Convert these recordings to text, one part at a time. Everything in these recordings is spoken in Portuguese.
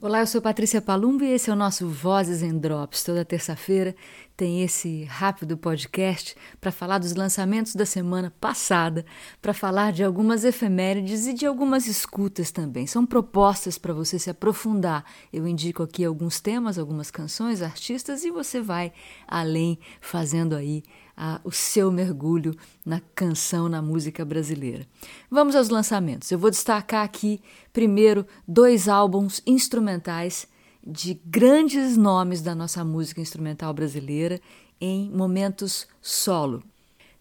Olá, eu sou Patrícia Palumbo e esse é o nosso Vozes em Drops. Toda terça-feira tem esse rápido podcast para falar dos lançamentos da semana passada, para falar de algumas efemérides e de algumas escutas também. São propostas para você se aprofundar. Eu indico aqui alguns temas, algumas canções, artistas e você vai além fazendo aí a, o seu mergulho na canção, na música brasileira. Vamos aos lançamentos. Eu vou destacar aqui, primeiro, dois álbuns instrumentais de grandes nomes da nossa música instrumental brasileira em momentos solo.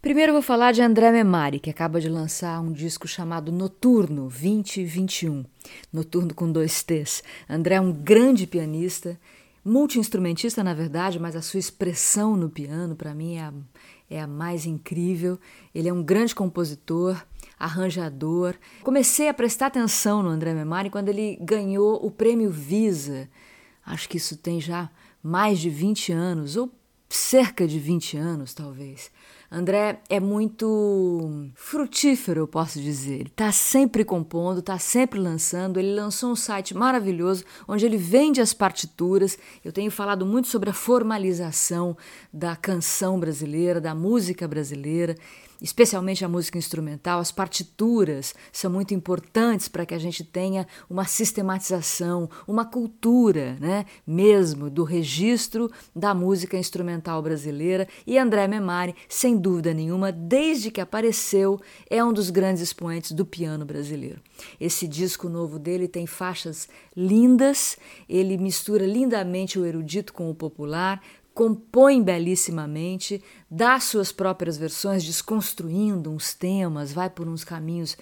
Primeiro vou falar de André Memari, que acaba de lançar um disco chamado Noturno 2021. Noturno com dois T's. André é um grande pianista, multi-instrumentista na verdade, mas a sua expressão no piano para mim é a, é a mais incrível. Ele é um grande compositor, arranjador. Comecei a prestar atenção no André Memari quando ele ganhou o prêmio Visa. Acho que isso tem já mais de 20 anos, ou cerca de 20 anos, talvez. André é muito frutífero, eu posso dizer. Ele está sempre compondo, está sempre lançando. Ele lançou um site maravilhoso onde ele vende as partituras. Eu tenho falado muito sobre a formalização da canção brasileira, da música brasileira especialmente a música instrumental, as partituras são muito importantes para que a gente tenha uma sistematização, uma cultura, né, mesmo do registro da música instrumental brasileira. E André Memari, sem dúvida nenhuma, desde que apareceu, é um dos grandes expoentes do piano brasileiro. Esse disco novo dele tem faixas lindas, ele mistura lindamente o erudito com o popular, compõe belíssimamente, dá suas próprias versões, desconstruindo uns temas, vai por uns caminhos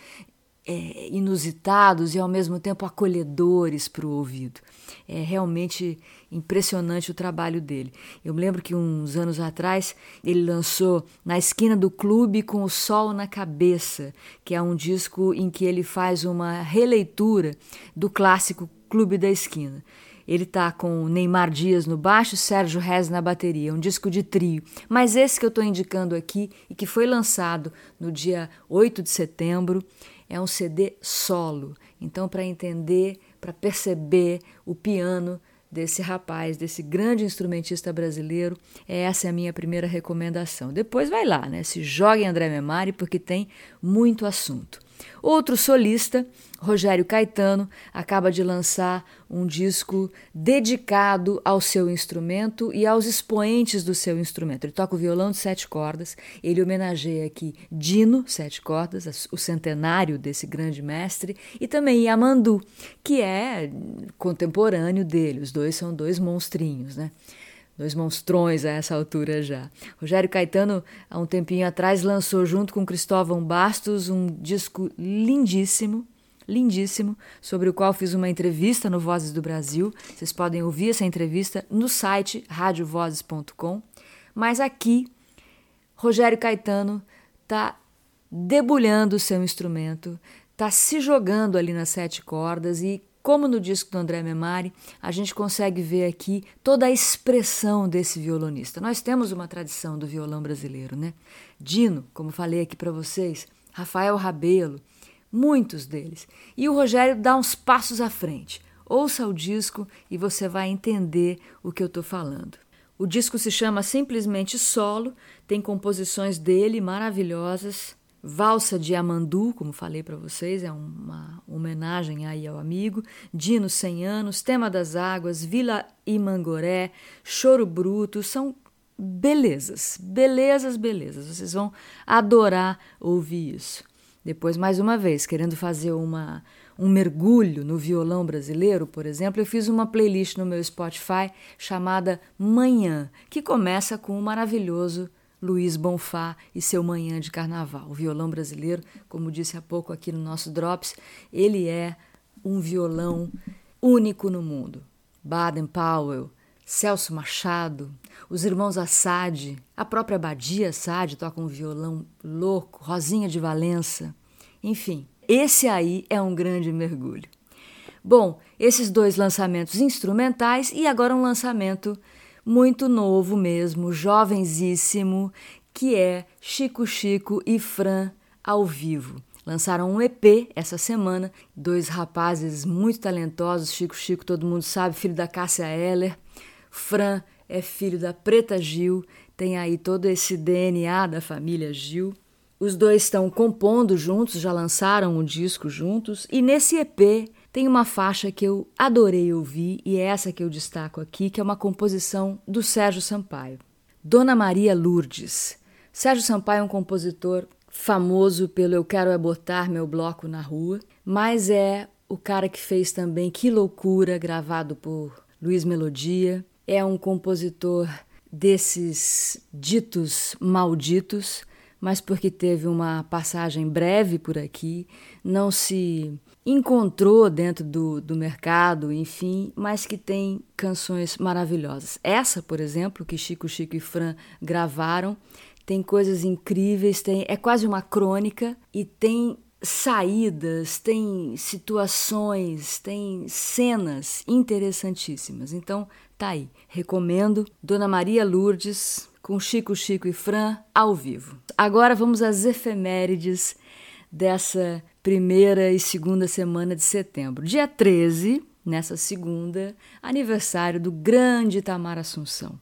é, inusitados e ao mesmo tempo acolhedores para o ouvido. É realmente impressionante o trabalho dele. Eu me lembro que uns anos atrás ele lançou Na Esquina do Clube com o Sol na Cabeça, que é um disco em que ele faz uma releitura do clássico Clube da Esquina. Ele tá com Neymar Dias no baixo, Sérgio Rez na bateria, um disco de trio. Mas esse que eu estou indicando aqui e que foi lançado no dia 8 de setembro é um CD solo. Então, para entender, para perceber o piano desse rapaz, desse grande instrumentista brasileiro, essa é a minha primeira recomendação. Depois vai lá, né? Se joga em André Memari porque tem muito assunto. Outro solista, Rogério Caetano, acaba de lançar um disco dedicado ao seu instrumento e aos expoentes do seu instrumento. Ele toca o violão de sete cordas, ele homenageia aqui Dino, sete cordas, o centenário desse grande mestre, e também Yamandu, que é contemporâneo dele. Os dois são dois monstrinhos, né? Dois monstrões a essa altura já. Rogério Caetano, há um tempinho atrás, lançou junto com Cristóvão Bastos um disco lindíssimo, lindíssimo, sobre o qual fiz uma entrevista no Vozes do Brasil. Vocês podem ouvir essa entrevista no site radiovozes.com. Mas aqui, Rogério Caetano está debulhando o seu instrumento, está se jogando ali nas sete cordas e como no disco do André Memari, a gente consegue ver aqui toda a expressão desse violonista. Nós temos uma tradição do violão brasileiro, né? Dino, como falei aqui para vocês, Rafael Rabelo, muitos deles. E o Rogério dá uns passos à frente. Ouça o disco e você vai entender o que eu estou falando. O disco se chama simplesmente Solo, tem composições dele maravilhosas, Valsa de Amandu, como falei para vocês, é uma homenagem aí ao amigo. Dino 100 anos, Tema das Águas, Vila Imangoré, Choro Bruto, são belezas, belezas, belezas. Vocês vão adorar ouvir isso. Depois, mais uma vez, querendo fazer uma, um mergulho no violão brasileiro, por exemplo, eu fiz uma playlist no meu Spotify chamada Manhã, que começa com um maravilhoso Luiz Bonfá e seu Manhã de Carnaval. O violão brasileiro, como disse há pouco aqui no nosso Drops, ele é um violão único no mundo. Baden Powell, Celso Machado, os irmãos Assad, a própria Badia Assad toca um violão louco, Rosinha de Valença. Enfim, esse aí é um grande mergulho. Bom, esses dois lançamentos instrumentais e agora um lançamento muito novo mesmo, jovenzíssimo, que é Chico Chico e Fran ao vivo. Lançaram um EP essa semana, dois rapazes muito talentosos, Chico Chico, todo mundo sabe, filho da Cássia Eller, Fran é filho da Preta Gil, tem aí todo esse DNA da família Gil. Os dois estão compondo juntos, já lançaram um disco juntos, e nesse EP tem uma faixa que eu adorei ouvir e é essa que eu destaco aqui, que é uma composição do Sérgio Sampaio. Dona Maria Lourdes. Sérgio Sampaio é um compositor famoso pelo Eu Quero É Botar Meu Bloco na Rua, mas é o cara que fez também Que Loucura, gravado por Luiz Melodia. É um compositor desses ditos malditos, mas porque teve uma passagem breve por aqui, não se encontrou dentro do, do mercado, enfim, mas que tem canções maravilhosas. Essa, por exemplo, que Chico, Chico e Fran gravaram, tem coisas incríveis, tem, é quase uma crônica e tem saídas, tem situações, tem cenas interessantíssimas. Então, tá aí. Recomendo Dona Maria Lourdes com Chico, Chico e Fran ao vivo. Agora vamos às efemérides dessa primeira e segunda semana de setembro. Dia 13, nessa segunda, aniversário do grande Itamar Assunção.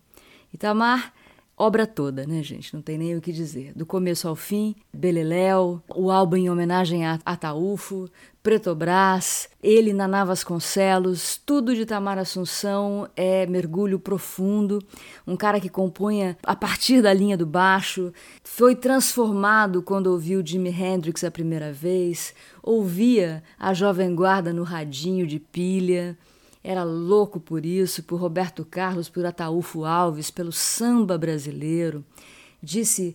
Itamar obra toda, né, gente? Não tem nem o que dizer. Do começo ao fim, Beleléu, o álbum em homenagem a Ataúfo, Pretobras, ele Naná Vasconcelos, tudo de Tamar Assunção é mergulho profundo. Um cara que compunha a partir da linha do baixo, foi transformado quando ouviu Jimi Hendrix a primeira vez, ouvia a Jovem Guarda no radinho de pilha era louco por isso, por Roberto Carlos, por Ataúfo Alves, pelo samba brasileiro. Disse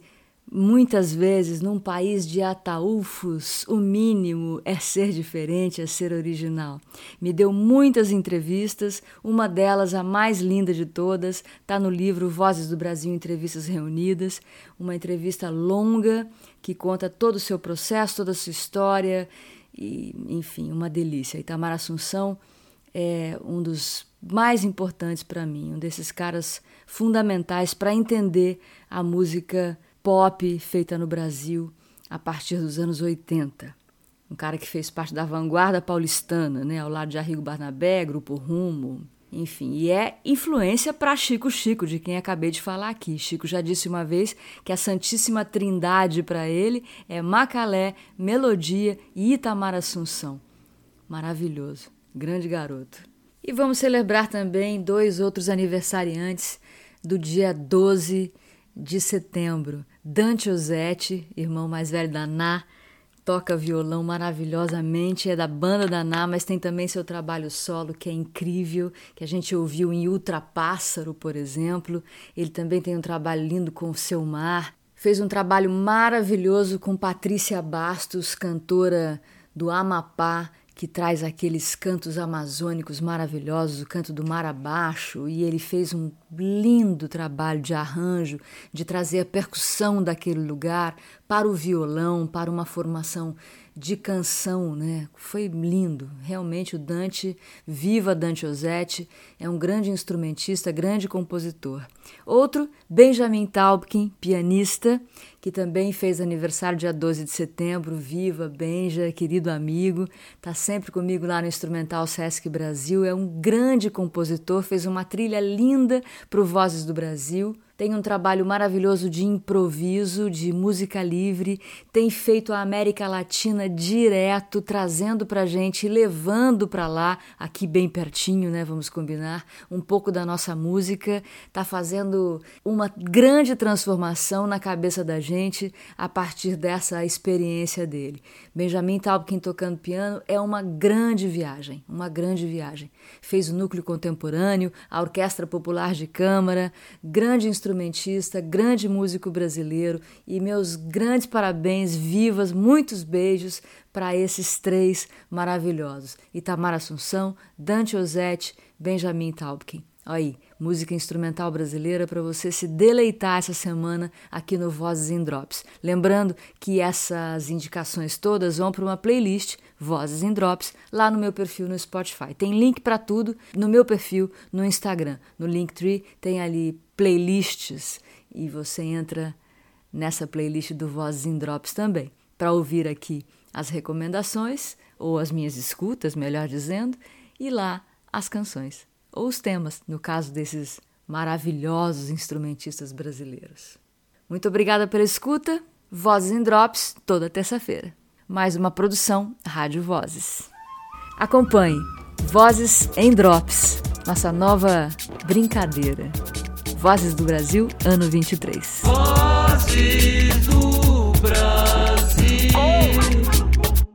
muitas vezes: num país de ataúfos, o mínimo é ser diferente, é ser original. Me deu muitas entrevistas, uma delas, a mais linda de todas, está no livro Vozes do Brasil Entrevistas Reunidas, uma entrevista longa que conta todo o seu processo, toda a sua história. E, enfim, uma delícia. Itamar Assunção é um dos mais importantes para mim, um desses caras fundamentais para entender a música pop feita no Brasil a partir dos anos 80. Um cara que fez parte da vanguarda paulistana, né, ao lado de Arrigo Barnabé, Grupo Rumo, enfim, e é influência para Chico Chico, de quem acabei de falar aqui. Chico já disse uma vez que a Santíssima Trindade para ele é Macalé, Melodia e Itamar Assunção. Maravilhoso. Grande garoto. E vamos celebrar também dois outros aniversariantes do dia 12 de setembro. Dante Osetti, irmão mais velho da Ná, toca violão maravilhosamente, é da banda da Ná, mas tem também seu trabalho solo que é incrível, que a gente ouviu em Ultra Pássaro, por exemplo. Ele também tem um trabalho lindo com o Seu Mar. Fez um trabalho maravilhoso com Patrícia Bastos, cantora do Amapá, que traz aqueles cantos amazônicos maravilhosos, o canto do mar abaixo, e ele fez um lindo trabalho de arranjo, de trazer a percussão daquele lugar para o violão, para uma formação de canção, né? Foi lindo. Realmente o Dante, viva Dante Osetti, é um grande instrumentista, grande compositor. Outro, Benjamin Taubkin, pianista, que também fez aniversário dia 12 de setembro. Viva Benja, querido amigo, tá sempre comigo lá no Instrumental Sesc Brasil. É um grande compositor, fez uma trilha linda para o Vozes do Brasil tem um trabalho maravilhoso de improviso, de música livre, tem feito a América Latina direto, trazendo para gente levando para lá, aqui bem pertinho, né? Vamos combinar, um pouco da nossa música, tá fazendo uma grande transformação na cabeça da gente a partir dessa experiência dele. Benjamin Taubkin tocando piano é uma grande viagem, uma grande viagem. Fez o núcleo contemporâneo, a Orquestra Popular de Câmara, grande instrumento instrumentista, grande músico brasileiro e meus grandes parabéns, vivas, muitos beijos para esses três maravilhosos: Itamar Assunção, Dante Osetti, Benjamin Taubkin. Aí, música instrumental brasileira para você se deleitar essa semana aqui no Vozes em Drops. Lembrando que essas indicações todas vão para uma playlist Vozes em Drops lá no meu perfil no Spotify. Tem link para tudo no meu perfil no Instagram. No Linktree tem ali playlists e você entra nessa playlist do Vozes em Drops também para ouvir aqui as recomendações ou as minhas escutas, melhor dizendo, e lá as canções ou os temas, no caso desses maravilhosos instrumentistas brasileiros. Muito obrigada pela escuta. Vozes em Drops, toda terça-feira. Mais uma produção Rádio Vozes. Acompanhe Vozes em Drops, nossa nova brincadeira. Vozes do Brasil, ano 23. Vozes do